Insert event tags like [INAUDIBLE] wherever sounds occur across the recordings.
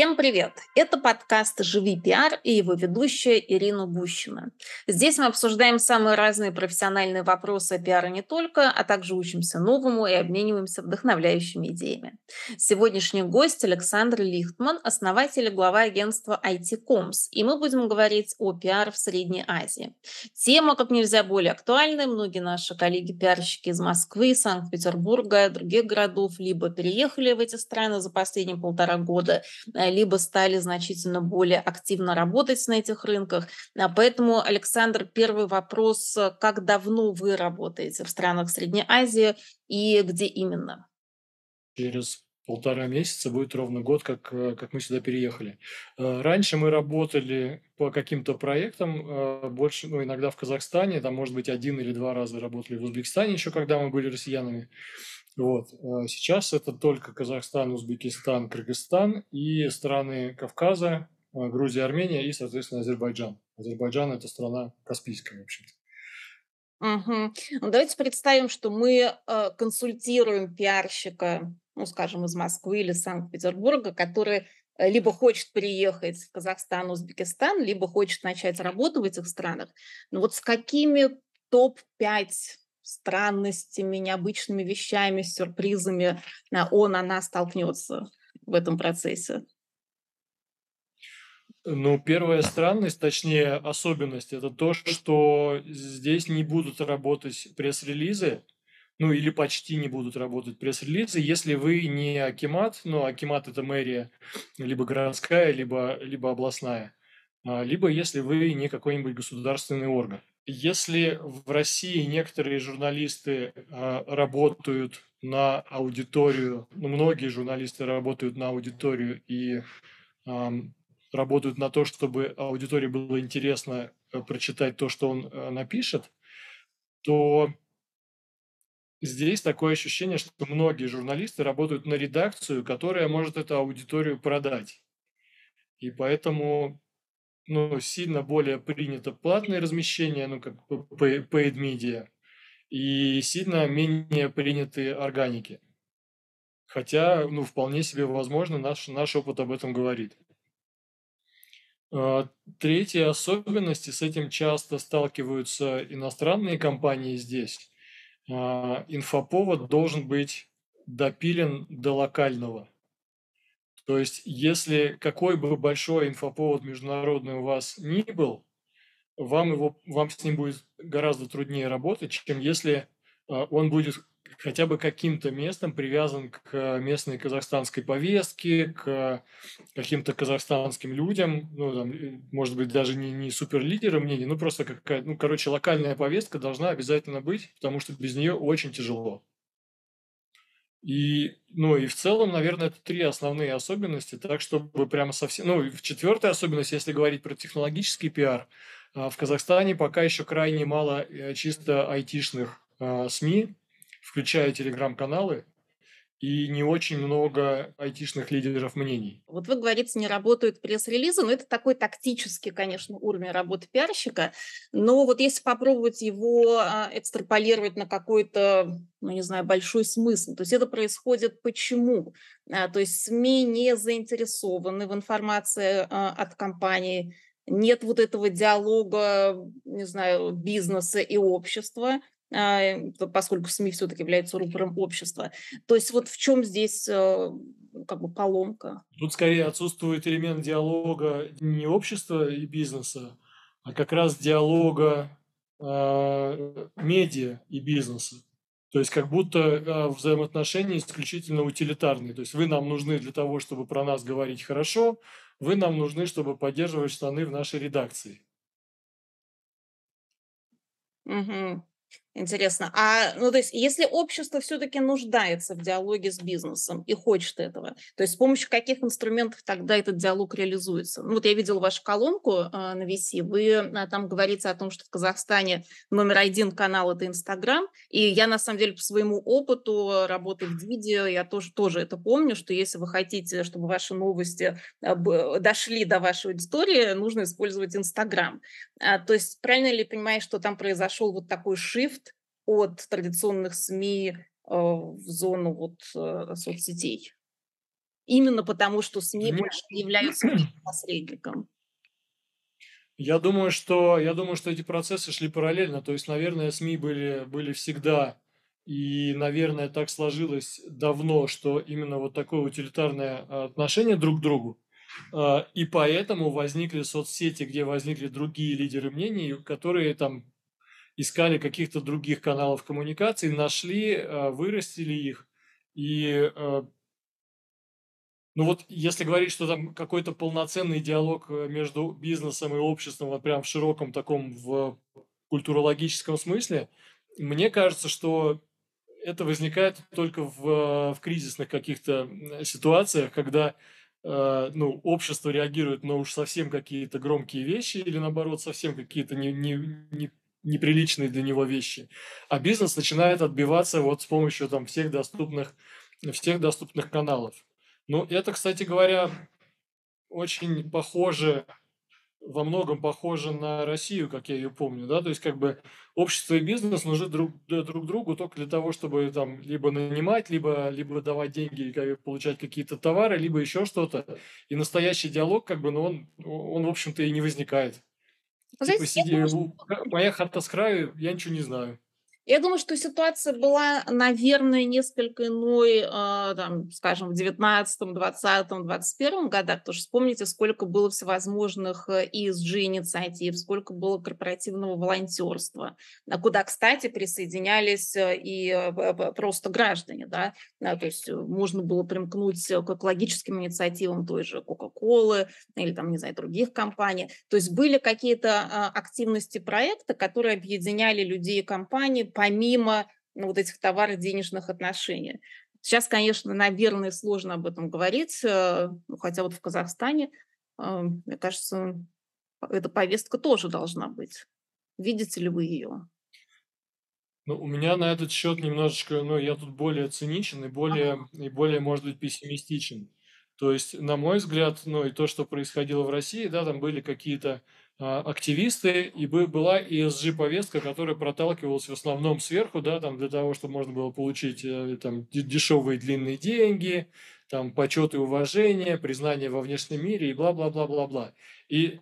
Всем привет! Это подкаст «Живи пиар» и его ведущая Ирина Гущина. Здесь мы обсуждаем самые разные профессиональные вопросы о не только, а также учимся новому и обмениваемся вдохновляющими идеями. Сегодняшний гость Александр Лихтман, основатель и глава агентства IT-Coms, и мы будем говорить о пиар в Средней Азии. Тема как нельзя более актуальная. Многие наши коллеги-пиарщики из Москвы, Санкт-Петербурга, других городов либо переехали в эти страны за последние полтора года, либо стали значительно более активно работать на этих рынках. А поэтому, Александр, первый вопрос. Э, как давно вы работаете в странах Средней Азии и где именно? Через полтора месяца будет ровно год, как, э, как мы сюда переехали. Раньше мы работали по каким-то проектам, больше, ну, иногда в Казахстане, там, может быть, один или два раза работали в Узбекистане еще, когда мы были россиянами. Вот. Сейчас это только Казахстан, Узбекистан, Кыргызстан и страны Кавказа, Грузия, Армения и, соответственно, Азербайджан. Азербайджан – это страна Каспийская, в общем-то. Угу. Давайте представим, что мы э, консультируем пиарщика, ну, скажем, из Москвы или Санкт-Петербурга, который э, либо хочет приехать в Казахстан, Узбекистан, либо хочет начать работу в этих странах. Но вот с какими топ-5 странностями, необычными вещами, сюрпризами он, она столкнется в этом процессе? Ну, первая странность, точнее особенность, это то, что здесь не будут работать пресс-релизы, ну или почти не будут работать пресс-релизы, если вы не Акимат, ну Акимат это мэрия, либо городская, либо, либо областная, а, либо если вы не какой-нибудь государственный орган. Если в России некоторые журналисты э, работают на аудиторию, ну, многие журналисты работают на аудиторию и работают на то, чтобы аудитории было интересно э, прочитать то, что он э, напишет, то здесь такое ощущение, что многие журналисты работают на редакцию, которая может эту аудиторию продать. И поэтому ну, сильно более принято платное размещение, ну, как paid media, и сильно менее приняты органики. Хотя, ну, вполне себе возможно, наш, наш опыт об этом говорит. А, третья особенность, и с этим часто сталкиваются иностранные компании здесь, инфоповод должен быть допилен до локального. То есть, если какой бы большой инфоповод международный у вас ни был, вам, его, вам с ним будет гораздо труднее работать, чем если а, он будет хотя бы каким-то местом привязан к местной казахстанской повестке, к каким-то казахстанским людям, ну, там, может быть, даже не, не суперлидеры мнений, ну, просто какая ну, короче, локальная повестка должна обязательно быть, потому что без нее очень тяжело. И, ну, и в целом, наверное, это три основные особенности, так чтобы прямо совсем... Ну, в четвертая особенность, если говорить про технологический пиар, а, в Казахстане пока еще крайне мало э, чисто айтишных а, СМИ, включая телеграм-каналы, и не очень много айтишных лидеров мнений. Вот вы говорите, не работают пресс-релизы, но это такой тактический, конечно, уровень работы пиарщика. Но вот если попробовать его а, экстраполировать на какой-то, ну не знаю, большой смысл, то есть это происходит почему? А, то есть СМИ не заинтересованы в информации а, от компании, нет вот этого диалога, не знаю, бизнеса и общества, поскольку СМИ все-таки являются рупором общества. То есть вот в чем здесь э, как бы поломка? Тут скорее отсутствует элемент диалога не общества и бизнеса, а как раз диалога э, медиа и бизнеса. То есть как будто э, взаимоотношения исключительно утилитарные. То есть вы нам нужны для того, чтобы про нас говорить хорошо, вы нам нужны, чтобы поддерживать штаны в нашей редакции. Угу. Интересно. А, ну, то есть, если общество все-таки нуждается в диалоге с бизнесом и хочет этого, то есть с помощью каких инструментов тогда этот диалог реализуется? Ну, вот я видела вашу колонку э, на VC, вы э, там говорите о том, что в Казахстане номер один канал – это Инстаграм, и я, на самом деле, по своему опыту работы в видео, я тоже, тоже это помню, что если вы хотите, чтобы ваши новости э, дошли до вашей аудитории, нужно использовать Инстаграм. То есть правильно ли понимаешь, что там произошел вот такой шифт, от традиционных СМИ э, в зону вот э, соцсетей? именно потому, что СМИ больше не являются [CLEARS THROAT] посредником? Я думаю, что я думаю, что эти процессы шли параллельно. То есть, наверное, СМИ были, были всегда, и, наверное, так сложилось давно, что именно вот такое утилитарное а, отношение друг к другу. А, и поэтому возникли соцсети, где возникли другие лидеры мнений, которые там искали каких-то других каналов коммуникации, нашли, а, вырастили их. И ну вот если говорить, что там какой-то полноценный диалог э, между бизнесом и обществом, вот прям в широком таком в культурологическом смысле, мне кажется, что это возникает только в, в кризисных каких-то ситуациях, когда э, ну, общество реагирует на уж совсем какие-то громкие вещи или наоборот совсем какие-то не, не, не, неприличные для него вещи, а бизнес начинает отбиваться вот с помощью там всех доступных всех доступных каналов. Ну, это, кстати говоря, очень похоже, во многом похоже на Россию, как я ее помню, да, то есть как бы общество и бизнес нужны друг, друг другу только для того, чтобы там либо нанимать, либо, либо давать деньги, как, получать какие-то товары, либо еще что-то. И настоящий диалог, как бы, ну, он, он в общем-то, и не возникает. Типа, сиди, думаю, моя хата с краю, я ничего не знаю. Я думаю, что ситуация была, наверное, несколько иной, э, там, скажем, в 19, 20, 21 годах. Что вспомните, сколько было всевозможных ESG-инициатив, э, сколько было корпоративного волонтерства, куда, кстати, присоединялись э, и просто граждане. Да? То есть можно было примкнуть к экологическим инициативам той же Кока-Колы или, там, не знаю, других компаний. То есть были какие-то активности проекта, которые объединяли людей и компании помимо ну, вот этих товаро-денежных отношений. Сейчас, конечно, наверное, сложно об этом говорить, э, ну, хотя вот в Казахстане, э, мне кажется, эта повестка тоже должна быть. Видите ли вы ее? Ну, у меня на этот счет немножечко, ну, я тут более циничен и более, ага. и более, может быть, пессимистичен. То есть, на мой взгляд, ну, и то, что происходило в России, да, там были какие-то активисты, и была ESG-повестка, которая проталкивалась в основном сверху, да, там для того, чтобы можно было получить э, там, дешевые длинные деньги, там, почет и уважение, признание во внешнем мире и бла-бла-бла-бла-бла. И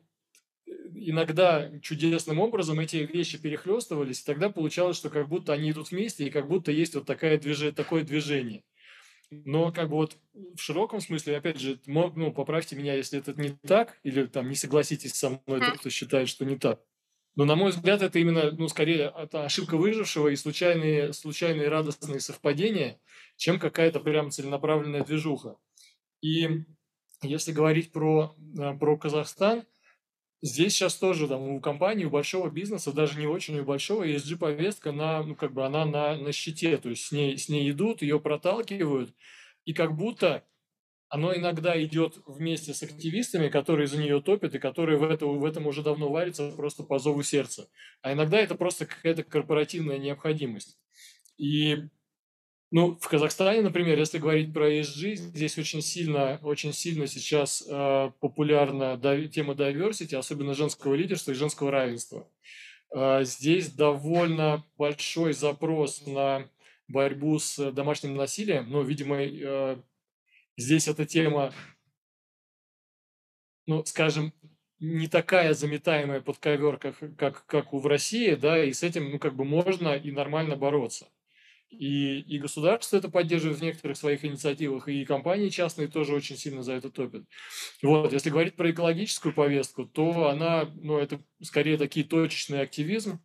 э, иногда чудесным образом эти вещи перехлестывались, и тогда получалось, что как будто они идут вместе, и как будто есть вот такая движение, такое движение. Но как бы вот в широком смысле, опять же, ну, поправьте меня, если это не так, или там не согласитесь со мной, тот, кто считает, что не так. Но, на мой взгляд, это именно, ну, скорее, это ошибка выжившего и случайные, случайные радостные совпадения, чем какая-то прям целенаправленная движуха. И если говорить про, э, про Казахстан – Здесь сейчас тоже там у компании, у большого бизнеса, даже не очень у большого, ESG-повестка, на, ну, как бы она на, на щите, то есть с ней, с ней идут, ее проталкивают, и как будто оно иногда идет вместе с активистами, которые за нее топят и которые в, это, в этом уже давно варятся просто по зову сердца. А иногда это просто какая-то корпоративная необходимость. И ну, в Казахстане, например, если говорить про ESG, здесь очень сильно, очень сильно сейчас э, популярна тема diversity, особенно женского лидерства и женского равенства. Э, здесь довольно большой запрос на борьбу с домашним насилием, но, видимо, э, здесь эта тема, ну, скажем, не такая заметаемая под ковер, как, как, как в России, да, и с этим, ну, как бы можно и нормально бороться. И, и государство это поддерживает в некоторых своих инициативах, и компании частные тоже очень сильно за это топят. Вот, если говорить про экологическую повестку, то она, ну, это скорее такие точечный активизм,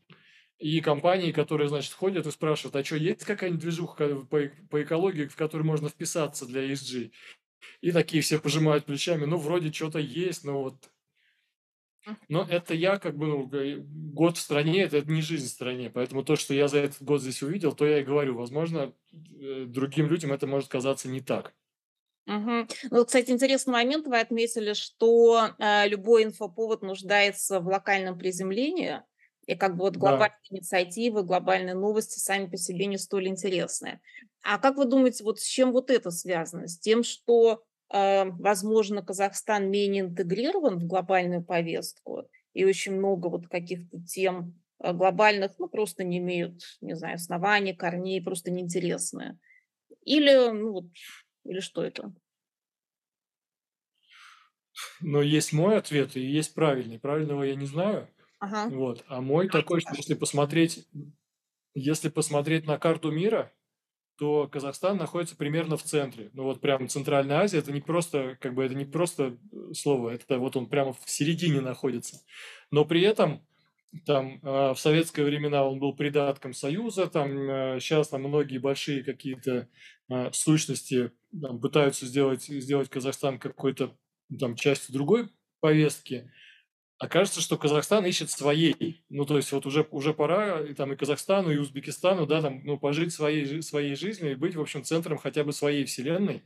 и компании, которые, значит, ходят и спрашивают, а что, есть какая-нибудь движуха по, по экологии, в которую можно вписаться для ESG? И такие все пожимают плечами, ну, вроде что-то есть, но вот но это я как бы, ну, год в стране, это не жизнь в стране. Поэтому то, что я за этот год здесь увидел, то я и говорю. Возможно, э, другим людям это может казаться не так. Угу. Ну, кстати, интересный момент. Вы отметили, что э, любой инфоповод нуждается в локальном приземлении. И как бы вот глобальные да. инициативы, глобальные новости сами по себе не столь интересны. А как вы думаете, вот с чем вот это связано? С тем, что возможно, Казахстан менее интегрирован в глобальную повестку, и очень много вот каких-то тем а, глобальных, ну, просто не имеют, не знаю, оснований, корней, просто неинтересные. Или, ну, вот, или что это? Но есть мой ответ и есть правильный. Правильного я не знаю. Ага. Вот. А мой такой, что если посмотреть, если посмотреть на карту мира, то Казахстан находится примерно в центре. Ну вот прямо Центральная Азия, это не просто, как бы это не просто э, слово, это вот он прямо в середине находится. Но при этом там э, в советское времена он был придатком Союза, там э, сейчас там многие большие какие-то э, сущности там, пытаются сделать, сделать Казахстан какой-то там частью другой повестки. А кажется, что Казахстан ищет своей. Ну, то есть вот уже, уже пора и, там, и Казахстану, и Узбекистану, да, там, ну, пожить своей, своей жизнью и быть, в общем, центром хотя бы своей вселенной.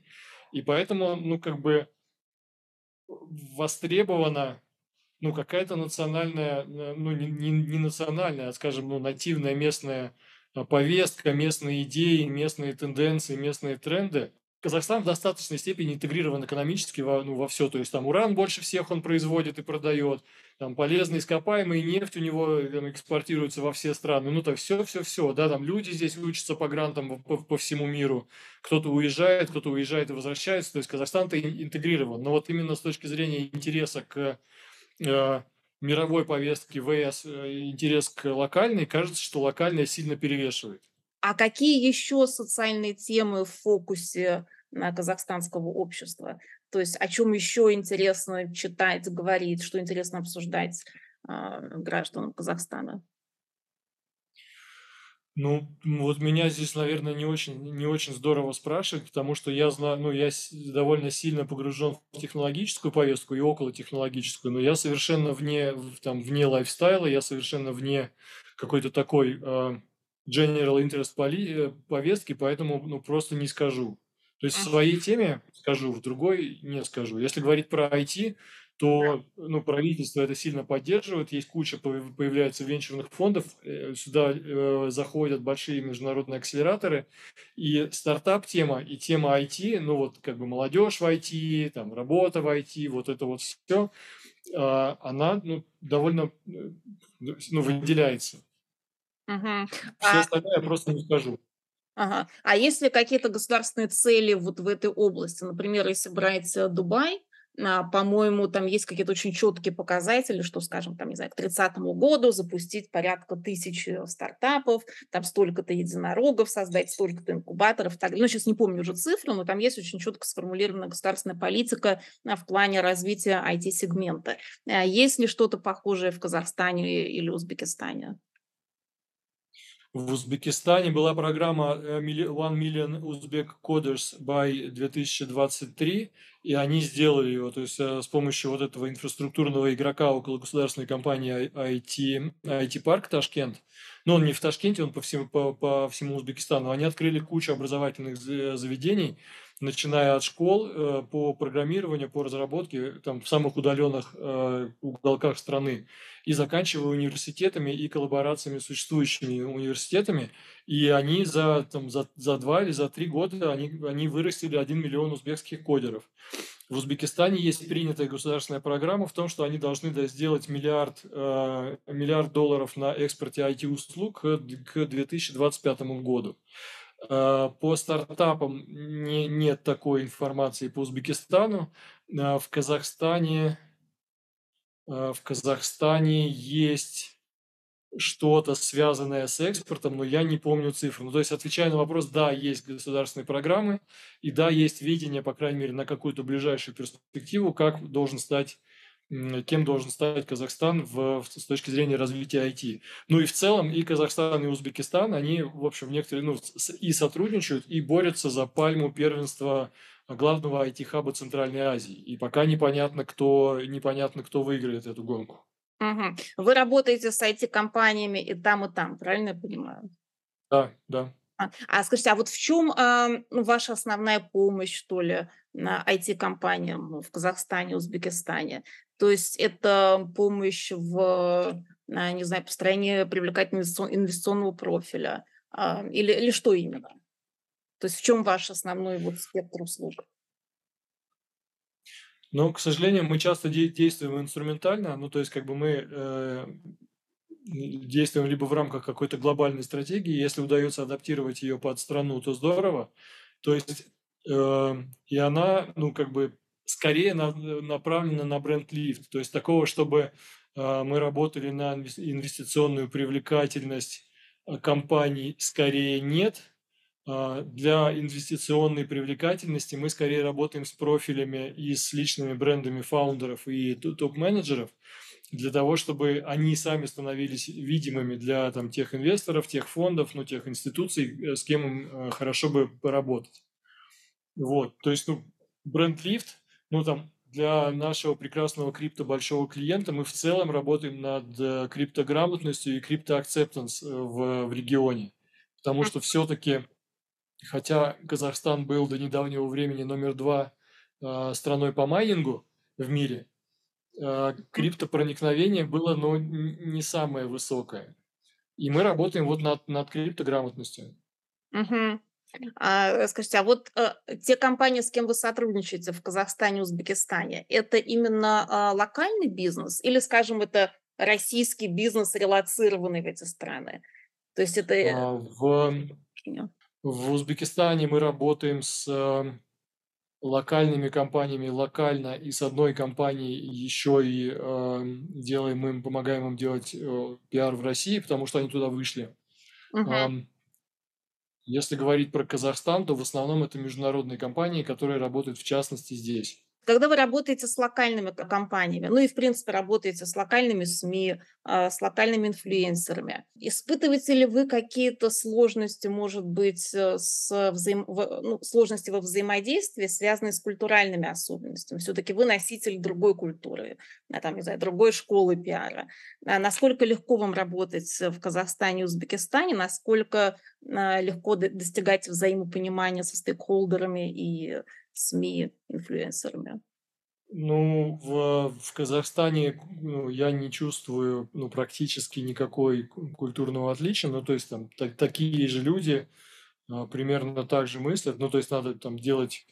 И поэтому, ну, как бы востребована ну, какая-то национальная, ну, не, не, не национальная, а, скажем, ну, нативная местная а, повестка, местные идеи, местные тенденции, местные тренды. Казахстан в достаточной степени интегрирован экономически во, ну, во все. То есть там уран больше всех он производит и продает, там полезные ископаемые, нефть у него там, экспортируется во все страны. Ну, так все-все-все. Да, там люди здесь учатся по грантам по, по всему миру. Кто-то уезжает, кто-то уезжает и возвращается. То есть Казахстан-то интегрирован. Но вот именно с точки зрения интереса к э, мировой повестки ВС, э, интерес к локальной, кажется, что локальная сильно перевешивает. А какие еще социальные темы в фокусе казахстанского общества? То есть о чем еще интересно читать, говорить, что интересно обсуждать э, гражданам Казахстана? Ну, вот меня здесь, наверное, не очень, не очень здорово спрашивать, потому что я знаю, ну, я довольно сильно погружен в технологическую повестку и около технологическую, но я совершенно вне, там, вне лайфстайла, я совершенно вне какой-то такой э, general interest э, повестки, поэтому ну, просто не скажу. То есть в своей теме скажу, в другой не скажу. Если говорить про IT, то ну, правительство это сильно поддерживает. Есть куча появляется венчурных фондов, э, сюда э, заходят большие международные акселераторы. И стартап-тема, и тема IT, ну вот как бы молодежь в IT, там работа в IT, вот это вот все, э, а, она ну, довольно э, ну, выделяется. Угу. Все а... остальное я просто не скажу. Ага. А если какие-то государственные цели вот в этой области, например, если брать э, Дубай, а, по-моему, там есть какие-то очень четкие показатели, что, скажем, там, не знаю, к 30 году запустить порядка тысячи стартапов, там столько-то единорогов создать, столько-то инкубаторов. Так, ну, сейчас не помню уже цифры, но там есть очень четко сформулирована государственная политика а, в плане развития IT-сегмента. А есть ли что-то похожее в Казахстане или Узбекистане? В Узбекистане была программа э, One Million Uzbek Coders by 2023, и они сделали ее, то есть э, с помощью вот этого инфраструктурного игрока около государственной компании IT, IT Park Ташкент. Но он не в Ташкенте, он по всему, по, по всему Узбекистану. Они открыли кучу образовательных заведений, начиная от школ э, по программированию, по разработке там, в самых удаленных э, уголках страны, и заканчивая университетами и коллаборациями с существующими университетами. И они за, там, за, за два или за три года они, они вырастили 1 миллион узбекских кодеров. В Узбекистане есть принятая государственная программа в том, что они должны да, сделать миллиард, э, миллиард долларов на экспорте IT-услуг к 2025 году. Э, по стартапам не, нет такой информации по Узбекистану. Э, в Казахстане, э, в Казахстане есть что-то связанное с экспортом, но я не помню цифры. Ну, то есть, отвечая на вопрос, да, есть государственные программы, и да, есть видение, по крайней мере, на какую-то ближайшую перспективу, как должен стать кем должен стать Казахстан в, с точки зрения развития IT. Ну и в целом и Казахстан, и Узбекистан, они, в общем, некоторые, ну, и сотрудничают, и борются за пальму первенства главного IT-хаба Центральной Азии. И пока непонятно, кто, непонятно, кто выиграет эту гонку. Угу. Вы работаете с IT-компаниями и там, и там, правильно я понимаю? Да, да. А, а скажите, а вот в чем э, ваша основная помощь, что ли, на IT-компаниям в Казахстане, Узбекистане? То есть это помощь в, а, не знаю, построении привлекательного инвестиционного профиля э, или, или что именно? То есть в чем ваш основной вот спектр услуг? Но, к сожалению, мы часто действуем инструментально, ну, то есть, как бы мы э, действуем либо в рамках какой-то глобальной стратегии, если удается адаптировать ее под страну, то здорово. То есть, э, и она, ну, как бы скорее на, направлено на бренд-лифт. То есть такого, чтобы э, мы работали на инвестиционную привлекательность э, компаний, скорее нет. Э, для инвестиционной привлекательности мы скорее работаем с профилями и с личными брендами фаундеров и топ-менеджеров для того, чтобы они сами становились видимыми для там, тех инвесторов, тех фондов, ну, тех институций, с кем им хорошо бы поработать. Вот, то есть, ну, бренд-лифт, ну, там, для нашего прекрасного крипто большого клиента мы в целом работаем над э, криптограмотностью и криптоакцептанс э, в, в регионе. Потому что все-таки, хотя Казахстан был до недавнего времени номер два э, страной по майнингу в мире, э, криптопроникновение было ну, не самое высокое. И мы работаем вот над, над криптограмотностью. Угу. А, скажите, а вот э, те компании, с кем вы сотрудничаете в Казахстане, Узбекистане, это именно а, локальный бизнес или, скажем, это российский бизнес, релацированный в эти страны? То есть это... Э, а, в, в Узбекистане мы работаем с э, локальными компаниями локально и с одной компанией еще и э, делаем им, помогаем им делать э, пиар в России, потому что они туда вышли. Uh-huh. Если говорить про Казахстан, то в основном это международные компании, которые работают в частности здесь. Когда вы работаете с локальными компаниями, ну и, в принципе, работаете с локальными СМИ, а, с локальными инфлюенсерами, испытываете ли вы какие-то сложности, может быть, э, с взаим... ну, сложности во взаимодействии, связанные с культуральными особенностями? Все-таки вы носитель другой культуры, там, не знаю, другой школы пиара. А насколько легко вам работать в Казахстане и Узбекистане? Насколько а, легко достигать взаимопонимания со стейкхолдерами и СМИ, инфлюенсерами? Ну, в, в Казахстане ну, я не чувствую ну, практически никакой культурного отличия. Ну, то есть там так, такие же люди а, примерно так же мыслят. Ну, то есть надо там делать,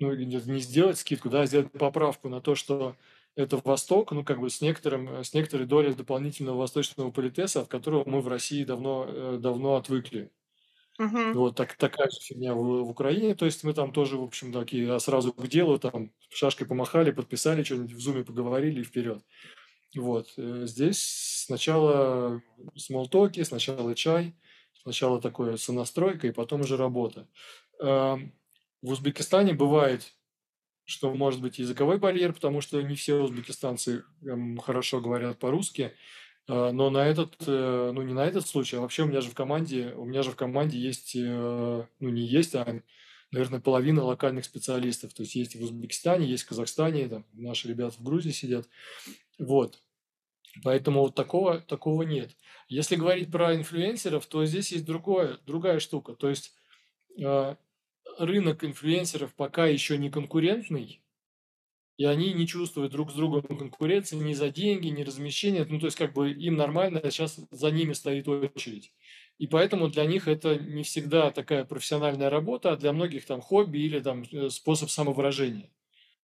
ну, не сделать скидку, да, а сделать поправку на то, что это Восток, ну, как бы с, некоторым, с некоторой долей дополнительного восточного политеса, от которого мы в России давно, э, давно отвыкли. Угу. Вот так, такая же фигня в, в Украине. То есть мы там тоже, в общем, такие а сразу к делу, там шашкой помахали, подписали что-нибудь, в зуме поговорили и вперед. Вот. Э, здесь сначала смолтоки, сначала чай, сначала такое сонастройка, и потом уже работа. В Узбекистане бывает, что может быть языковой барьер, потому что не все узбекистанцы эм, хорошо говорят по-русски. А, но на этот, э, ну не на этот случай, а вообще у меня же в команде, у меня же в команде есть, э, ну не есть, а, наверное, половина локальных специалистов. То есть есть в Узбекистане, есть в Казахстане, там наши ребята в Грузии сидят. Вот. Поэтому вот такого, такого нет. Если говорить про инфлюенсеров, то здесь есть другое, другая штука. То есть э, рынок инфлюенсеров пока еще не конкурентный, и они не чувствуют друг с другом конкуренции ни за деньги, ни размещения. Ну, то есть, как бы им нормально, сейчас за ними стоит очередь. И поэтому для них это не всегда такая профессиональная работа, а для многих там хобби или там э, способ самовыражения.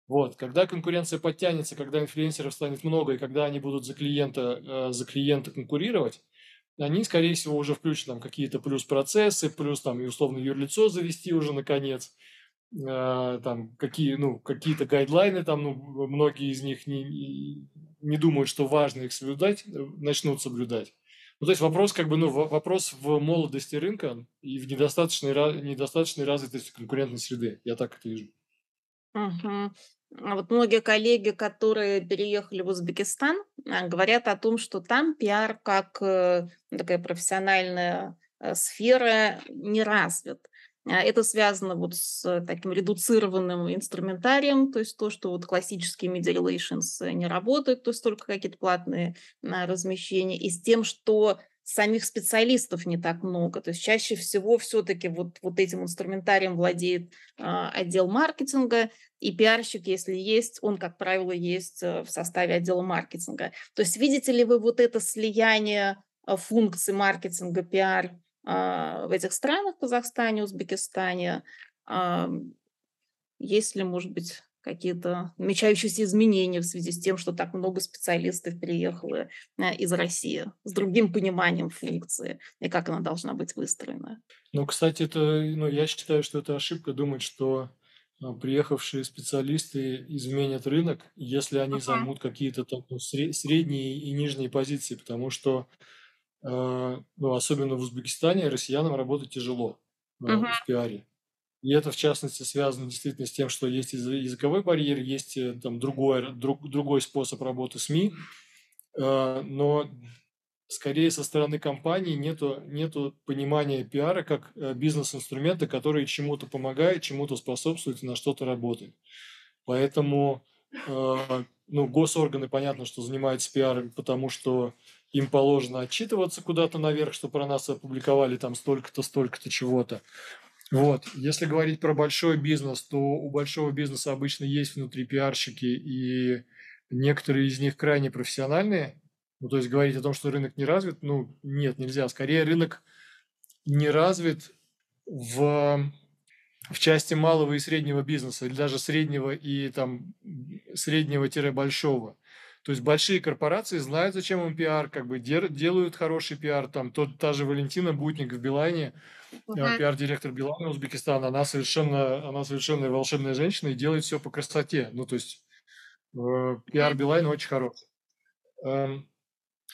Вот, когда конкуренция подтянется, когда инфлюенсеров станет много, и когда они будут за клиента, э, за клиента конкурировать, они, скорее всего, уже включат там какие-то плюс процессы, плюс там и условно юрлицо завести уже наконец – э, там какие, ну, какие-то гайдлайны, там, ну, многие из них не, не думают, что важно их соблюдать, э, начнут соблюдать. Ну, то есть вопрос, как бы, ну, вопрос в молодости рынка и в недостаточной, недостаточной развитости конкурентной среды. Я так это вижу. Угу. Вот многие коллеги, которые переехали в Узбекистан, а, говорят о том, что там пиар как э, такая профессиональная сфера не развит. А, это связано вот с таким редуцированным инструментарием, то есть то, что вот классические media relations не работают, то есть только какие-то платные а, размещения, и с тем, что самих специалистов не так много. То есть чаще всего все-таки вот, вот этим инструментарием владеет а, отдел маркетинга, и пиарщик, если есть, он, как правило, есть э, в составе отдела маркетинга. То есть видите ли вы вот это слияние функций маркетинга, пиар в этих странах, Казахстане, Узбекистане? Есть ли, может быть, какие-то намечающиеся изменения в связи с тем, что так много специалистов переехало а, из России с другим пониманием функции и как она должна быть выстроена? Ну, кстати, это, ну, я считаю, что это ошибка думать, что а, приехавшие специалисты изменят рынок, если они Ага. займут какие-то там ну, средние и нижние позиции, потому что, э, ну, особенно в Узбекистане, россиянам работать тяжело э, Мгм. в пиаре. И это, в частности, связано действительно с тем, что есть языковой барьер, есть э, там другой, друг, другой способ работы СМИ, э, но скорее со стороны компании нету, нету понимания пиара как э, бизнес-инструмента, который чему-то помогает, чему-то способствует и на что-то работает. Поэтому э, ну, госорганы, понятно, что занимаются пиаром, потому что им положено отчитываться куда-то наверх, что про нас опубликовали там столько-то, столько-то чего-то. Вот. Если говорить про большой бизнес, то у большого бизнеса обычно есть внутри пиарщики, и некоторые из них крайне профессиональные, ну, то есть говорить о том, что рынок не развит, ну, нет, нельзя. Скорее, рынок не развит в, в части малого и среднего бизнеса, или даже среднего и там среднего-большого. То есть большие корпорации знают, зачем им пиар, как бы делают хороший пиар. Там тот, та же Валентина Бутник в Билайне, uh-huh. пиар-директор Билайна Узбекистана, она совершенно, она совершенно волшебная женщина и делает все по красоте. Ну, то есть э, пиар Билайна очень хороший. Эм,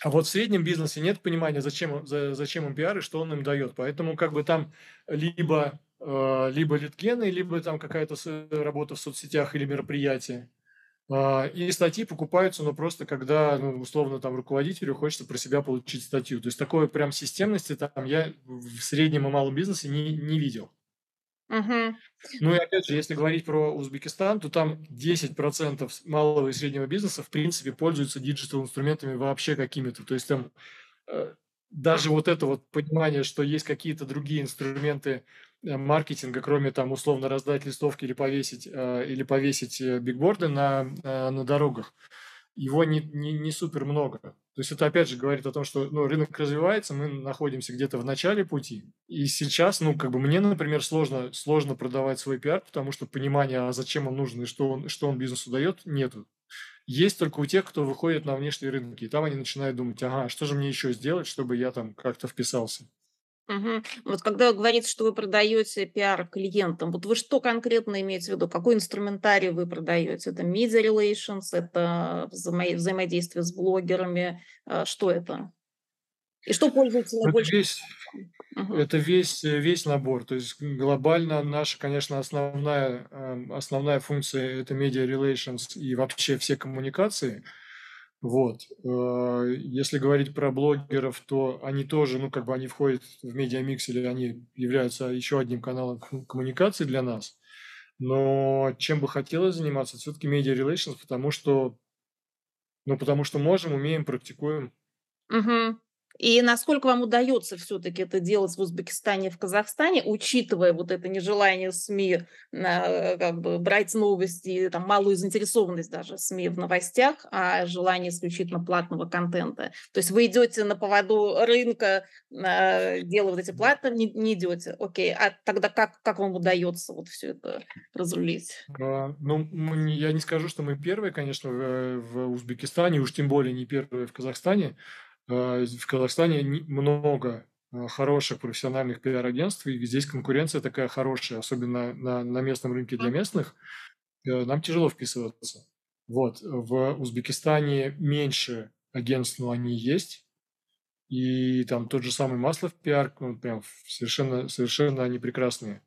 а вот в среднем бизнесе нет понимания, зачем, за, зачем им пиар и что он им дает. Поэтому как бы там либо, э, либо литгены, либо там какая-то работа в соцсетях или мероприятие. Э, и статьи покупаются, но просто когда, ну, условно, там руководителю хочется про себя получить статью. То есть такой прям системности там я в среднем и малом бизнесе не, не видел. Угу. Ну и опять же, если говорить про Узбекистан, то там 10% малого и среднего бизнеса в принципе пользуются диджитал-инструментами вообще какими-то. То есть там э, даже вот это вот понимание, что есть какие-то другие инструменты маркетинга, кроме там условно раздать листовки или повесить, э, или повесить бигборды на, на дорогах, его не, не, не супер много. То есть это опять же говорит о том, что ну, рынок развивается, мы находимся где-то в начале пути. И сейчас, ну, как бы мне, например, сложно, сложно продавать свой пиар, потому что понимания, а зачем он нужен и что он, что он бизнесу дает, нету. Есть только у тех, кто выходит на внешние рынки. И там они начинают думать, ага, что же мне еще сделать, чтобы я там как-то вписался. Угу. Вот когда вы говорите, что вы продаете пиар клиентам, вот вы что конкретно имеете в виду? Какой инструментарий вы продаете? Это media relations, это взаимо- взаимодействие с блогерами, а, что это? И что пользуется Это наибольшим весь, Мгм. это весь, весь набор. То есть глобально наша, конечно, основная, эм, основная функция– это media relations и вообще все коммуникации – вот. Э, если говорить про блогеров, то они тоже, ну, как бы они входят в медиамикс или они являются еще одним каналом коммуникации для нас. Но чем бы хотелось заниматься, все-таки медиа relations, потому что, ну, потому что можем, умеем, практикуем. Угу. И насколько вам удается все-таки это делать в Узбекистане и в Казахстане, учитывая вот это нежелание СМИ э, как бы брать новости, там, малую заинтересованность даже СМИ в новостях, а желание исключительно платного контента. То есть вы идете на поводу рынка, э, делая вот эти платные, не, не идете. Окей, а тогда как, как вам удается вот все это разрулить? А, ну, я не скажу, что мы первые, конечно, в, в Узбекистане, уж тем более не первые в Казахстане. Э, в Казахстане много э, хороших профессиональных пиар-агентств, и здесь конкуренция такая хорошая, особенно на, на местном рынке для местных. Э, нам тяжело вписываться. Вот. В Узбекистане меньше агентств, но они есть. И там тот же самый Маслов пиар, ну, прям совершенно, совершенно они прекрасные.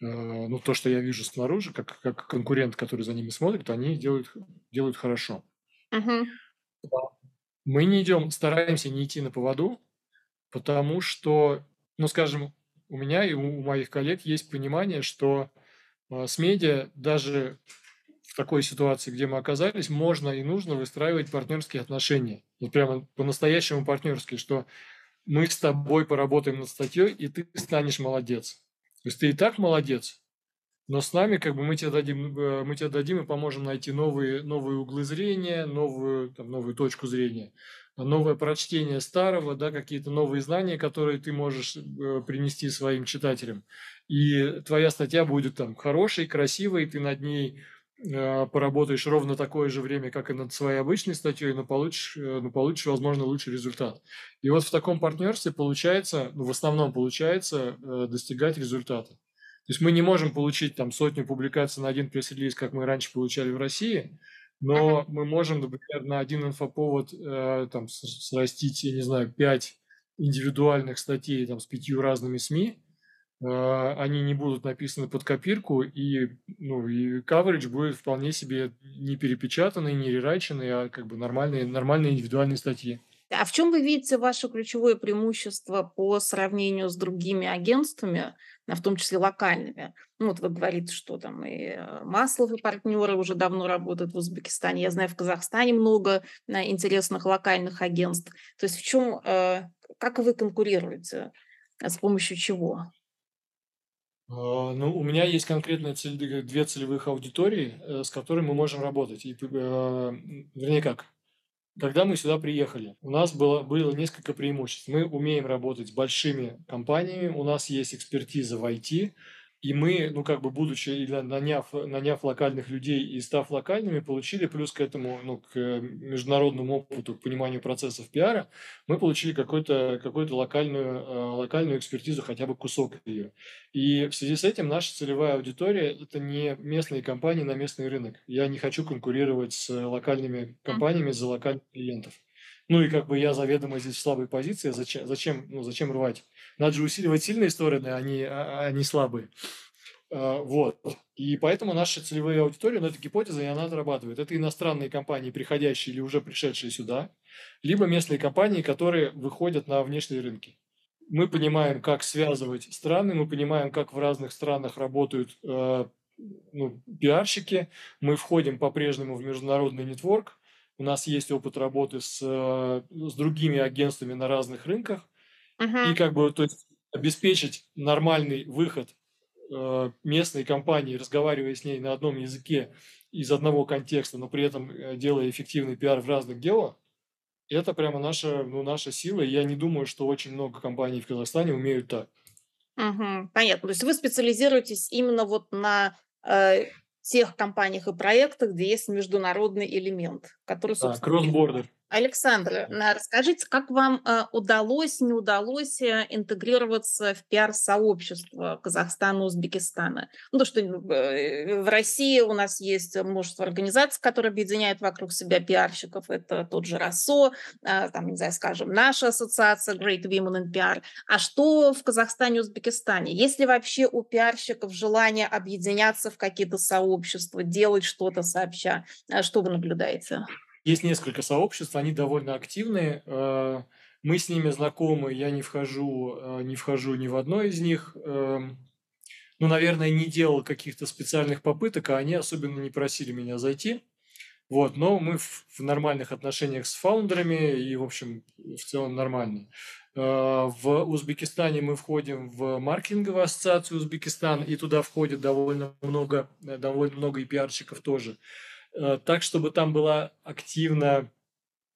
Ну, то, что я вижу снаружи, как, как конкурент, который за ними смотрит, они делают, делают хорошо. Uh-huh. Мы не идем, стараемся не идти на поводу, потому что, ну, скажем, у меня и у моих коллег есть понимание, что э, с медиа даже в такой ситуации, где мы оказались, можно и нужно выстраивать партнерские отношения. Вот прямо по-настоящему партнерские, что мы с тобой поработаем над статьей, и ты станешь молодец. То есть ты и так молодец, но с нами как бы мы тебе дадим, э, мы тебе дадим и поможем найти новые, новые углы зрения, новую, там, новую точку зрения, новое прочтение старого, да, какие-то новые знания, которые ты можешь э, принести своим читателям. И твоя статья будет там хорошей, красивой, ты над ней э, поработаешь ровно такое же время, как и над своей обычной статьей, но получишь, но получишь, возможно, лучший результат. И вот в таком партнерстве получается, ну, в основном получается достигать результата. То есть мы не можем получить там сотню публикаций на один пресс-релиз, как мы раньше получали в России, но мы можем, например, на один инфоповод э, там срастить, я не знаю, пять индивидуальных статей там с пятью разными СМИ, э, они не будут написаны под копирку, и, ну, и coverage будет вполне себе не перепечатанный, не рерайченный, а как бы нормальные, нормальные индивидуальные статьи. А в чем вы видите ваше ключевое преимущество по сравнению с другими агентствами, в том числе локальными. Ну, вот вы говорите, что там и э, Маслов, и партнеры уже давно работают в Узбекистане. Я знаю, в Казахстане много э, интересных локальных агентств. То есть в чем, э, как вы конкурируете, с помощью чего? А, ну, у меня есть конкретно цель, две целевых аудитории, с которыми мы можем работать. И, вернее, как, когда мы сюда приехали, у нас было, было несколько преимуществ. Мы умеем работать с большими компаниями, у нас есть экспертиза в IT, и мы, ну, как бы, будучи, или наняв, наняв локальных людей и став локальными, получили плюс к этому, ну, к международному опыту, к пониманию процессов пиара, мы получили какую-то какую локальную, э, локальную экспертизу, хотя бы кусок ее. И в связи с этим наша целевая аудитория – это не местные компании на местный рынок. Я не хочу конкурировать с локальными компаниями за локальных клиентов. Ну и как бы я заведомо здесь в слабой позиции, зачем, зачем, ну, зачем рвать? Надо же усиливать сильные стороны, а не, а, а не слабые. А, вот. И поэтому наша целевая аудитория, ну, это гипотеза, и она отрабатывает. Это иностранные компании, приходящие или уже пришедшие сюда, либо местные компании, которые выходят на внешние рынки. Мы понимаем, как связывать страны, мы понимаем, как в разных странах работают э, ну, пиарщики. Мы входим по-прежнему в международный нетворк, у нас есть опыт работы с, э, с другими агентствами на разных рынках. Uh-huh. И как бы то есть, обеспечить нормальный выход э, местной компании, разговаривая с ней на одном языке из одного контекста, но при этом э, делая эффективный пиар в разных делах, это прямо наша, ну, наша сила. И я не думаю, что очень много компаний в Казахстане умеют так. Угу, понятно. То есть вы специализируетесь именно вот на э, тех компаниях и проектах, где есть международный элемент, который, собственно... Да, cross-border. Александр, расскажите, как вам э, удалось, не удалось э, интегрироваться в пиар-сообщество Казахстана, Узбекистана? Ну, то, что э, в России у нас есть множество организаций, которые объединяют вокруг себя пиарщиков. Это тот же РАСО, там, не знаю, скажем, наша ассоциация Great Women in PR. А что в Казахстане, Узбекистане? Есть ли вообще у пиарщиков желание объединяться в какие-то сообщества, делать что-то сообща? Что вы наблюдаете? Есть несколько сообществ, они довольно активные. Э, мы с ними знакомы, я не вхожу, э, не вхожу ни в одно из них. Эм, ну, наверное, не делал каких-то специальных попыток, а они особенно не просили меня зайти. Вот, но мы в, в нормальных отношениях с фаундерами и, в общем, в целом нормально. Э, в Узбекистане мы входим в маркетинговую ассоциацию Узбекистан, и туда входит довольно много, довольно много и пиарщиков тоже. Э, так, чтобы там было активно,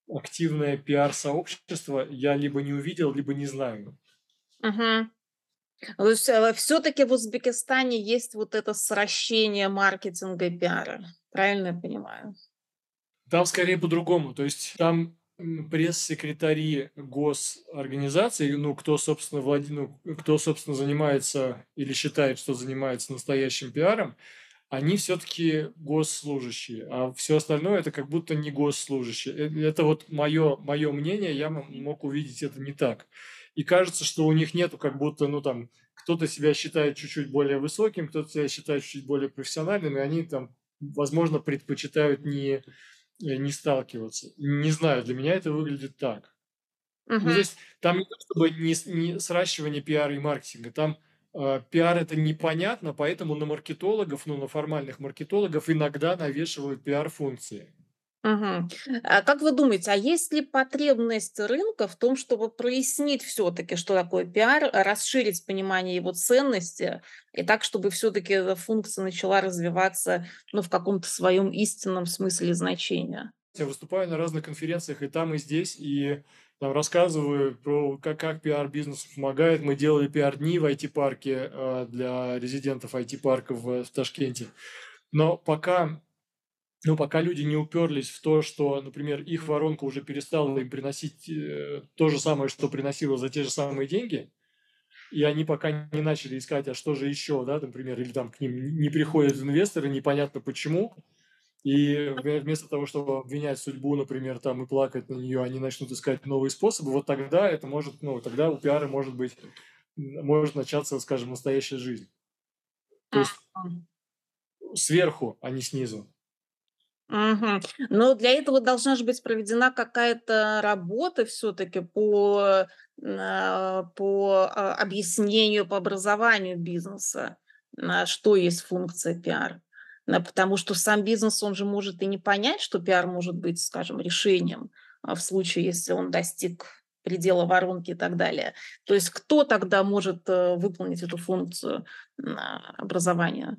активное пиар-сообщество, я либо не увидел, либо не знаю. Угу. То есть э, все-таки в Узбекистане есть вот это сращение маркетинга и пиара. Правильно я понимаю? Там скорее по-другому. То есть там пресс-секретари госорганизаций, ну, кто, собственно, влад... ну, кто, собственно, занимается или считает, что занимается настоящим пиаром, они все-таки госслужащие, а все остальное это как будто не госслужащие. Э, это вот мое, мое мнение, я мог увидеть это не так. И кажется, что у них нету как будто, ну там, кто-то себя считает чуть-чуть более высоким, кто-то себя считает чуть более профессиональным, и они там, возможно, предпочитают не, не сталкиваться. Не знаю, для меня это выглядит так. Uh-huh. Ну, здесь там не то чтобы не, не сращивание пиара и маркетинга, там пиар это непонятно, поэтому на маркетологов, ну, на формальных маркетологов иногда навешивают пиар-функции. Угу. А как вы думаете, а есть ли потребность рынка в том, чтобы прояснить все-таки, что такое пиар, расширить понимание его ценности, и так, чтобы все-таки эта функция начала развиваться ну, в каком-то своем истинном смысле значения? Я выступаю на разных конференциях и там, и здесь, и там рассказываю про как, как пиар-бизнес помогает. Мы делали пиар-дни в IT-парке э, для резидентов IT-парков в, в Ташкенте. Но пока, ну, пока люди не уперлись в то, что, например, их воронка уже перестала им приносить э, то же самое, что приносила за те же самые деньги, и они пока не начали искать, а что же еще, да, например, или там к ним не приходят инвесторы, непонятно почему, и вместо того, чтобы обвинять судьбу, например, там и плакать на нее, они начнут искать новые способы, вот тогда это может, ну, тогда у пиара может быть, может начаться, скажем, настоящая жизнь. То есть сверху, а не снизу. Мгм. Но для этого должна же быть проведена какая-то работа все-таки по, а, по а, объяснению, по образованию бизнеса, что есть функция пиар. Да, потому что сам бизнес, он же может и не понять, что пиар может быть, скажем, решением а, в случае, если он достиг предела воронки и так далее. То есть кто тогда может э, выполнить эту функцию а, образования?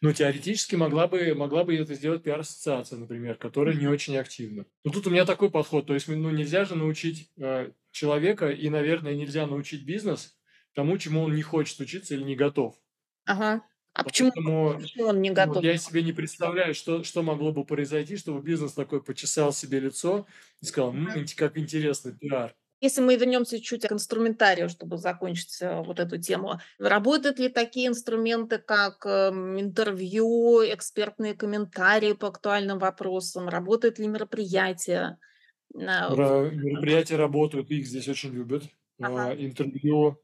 Ну, теоретически могла бы, могла бы это сделать пиар-ассоциация, например, которая не очень активна. Но тут у меня такой подход. То есть, ну, нельзя же научить э, человека, и, наверное, нельзя научить бизнес тому, чему он не хочет учиться или не готов. Ага. А почему, Поэтому почему он не ну, готов? я себе не представляю, что, что могло бы произойти, чтобы бизнес такой почесал себе лицо и сказал, «М, как интересно, пиар. Если мы вернемся чуть к инструментарию, чтобы закончить э, вот эту тему, работают ли такие инструменты, как эм, интервью, экспертные комментарии по актуальным вопросам? Работают ли мероприятия? Ра- Мероприятия работают, их здесь очень любят. Ага. А, Интервью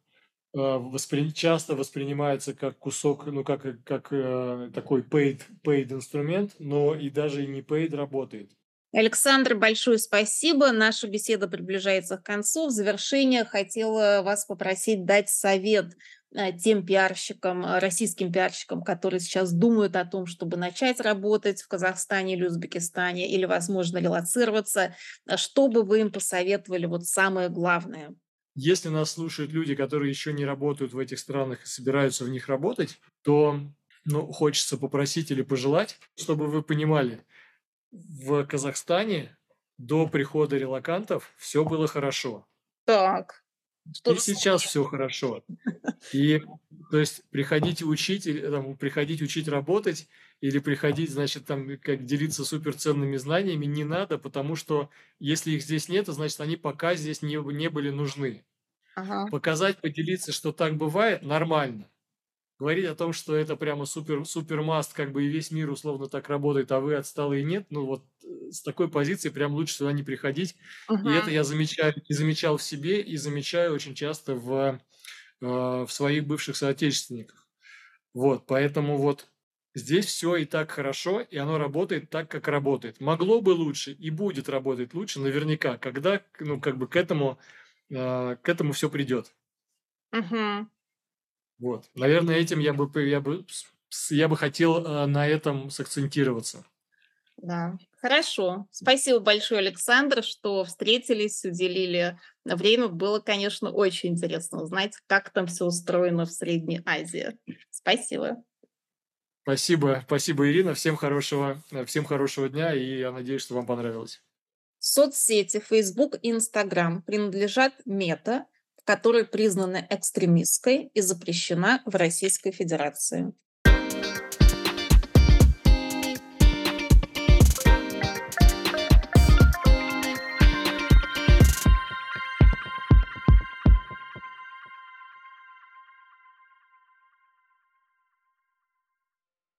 воспри- часто воспринимается как кусок, ну, как, как э, такой paid, paid инструмент, но и даже и не paid работает. Александр, большое спасибо. Наша беседа приближается к концу. В завершение хотела вас попросить дать совет э, тем пиарщикам, э, российским пиарщикам, которые сейчас думают о том, чтобы начать работать в Казахстане или Узбекистане, или, возможно, релацироваться. Что бы вы им посоветовали, вот самое главное? Если нас слушают люди, которые еще не работают в этих странах и собираются в них работать, то ну, хочется попросить или пожелать, чтобы вы понимали, в Казахстане до прихода релакантов все было хорошо. Так, что И сейчас все хорошо. И то есть приходить учить, там, приходить учить работать или приходить, значит, там как делиться суперценными знаниями не надо, потому что если их здесь нет, значит, они пока здесь не, не были нужны. Ага. Показать, поделиться, что так бывает, нормально говорить о том, что это прямо супер, супер маст, как бы и весь мир условно так работает, а вы отсталые нет, ну вот с такой позиции прям лучше сюда не приходить. Угу. И это я замечаю, и замечал в себе, и замечаю очень часто в, э, в своих бывших соотечественниках. Вот, поэтому вот здесь все и так хорошо, и оно работает так, как работает. Могло бы лучше и будет работать лучше наверняка, когда, ну, как бы к этому, э, к этому все придет. Угу. Вот. Наверное, этим я бы, я бы, я бы хотел э, на этом сакцентироваться. Да, хорошо. Спасибо большое, Александр, что встретились, уделили время. Было, конечно, очень интересно узнать, как там все устроено в Средней Азии. Спасибо. Спасибо, спасибо, Ирина. Всем хорошего, э, всем хорошего дня, и я надеюсь, что вам понравилось. Соцсети Facebook и Instagram принадлежат Мета, которая признана экстремистской и запрещена в Российской Федерации.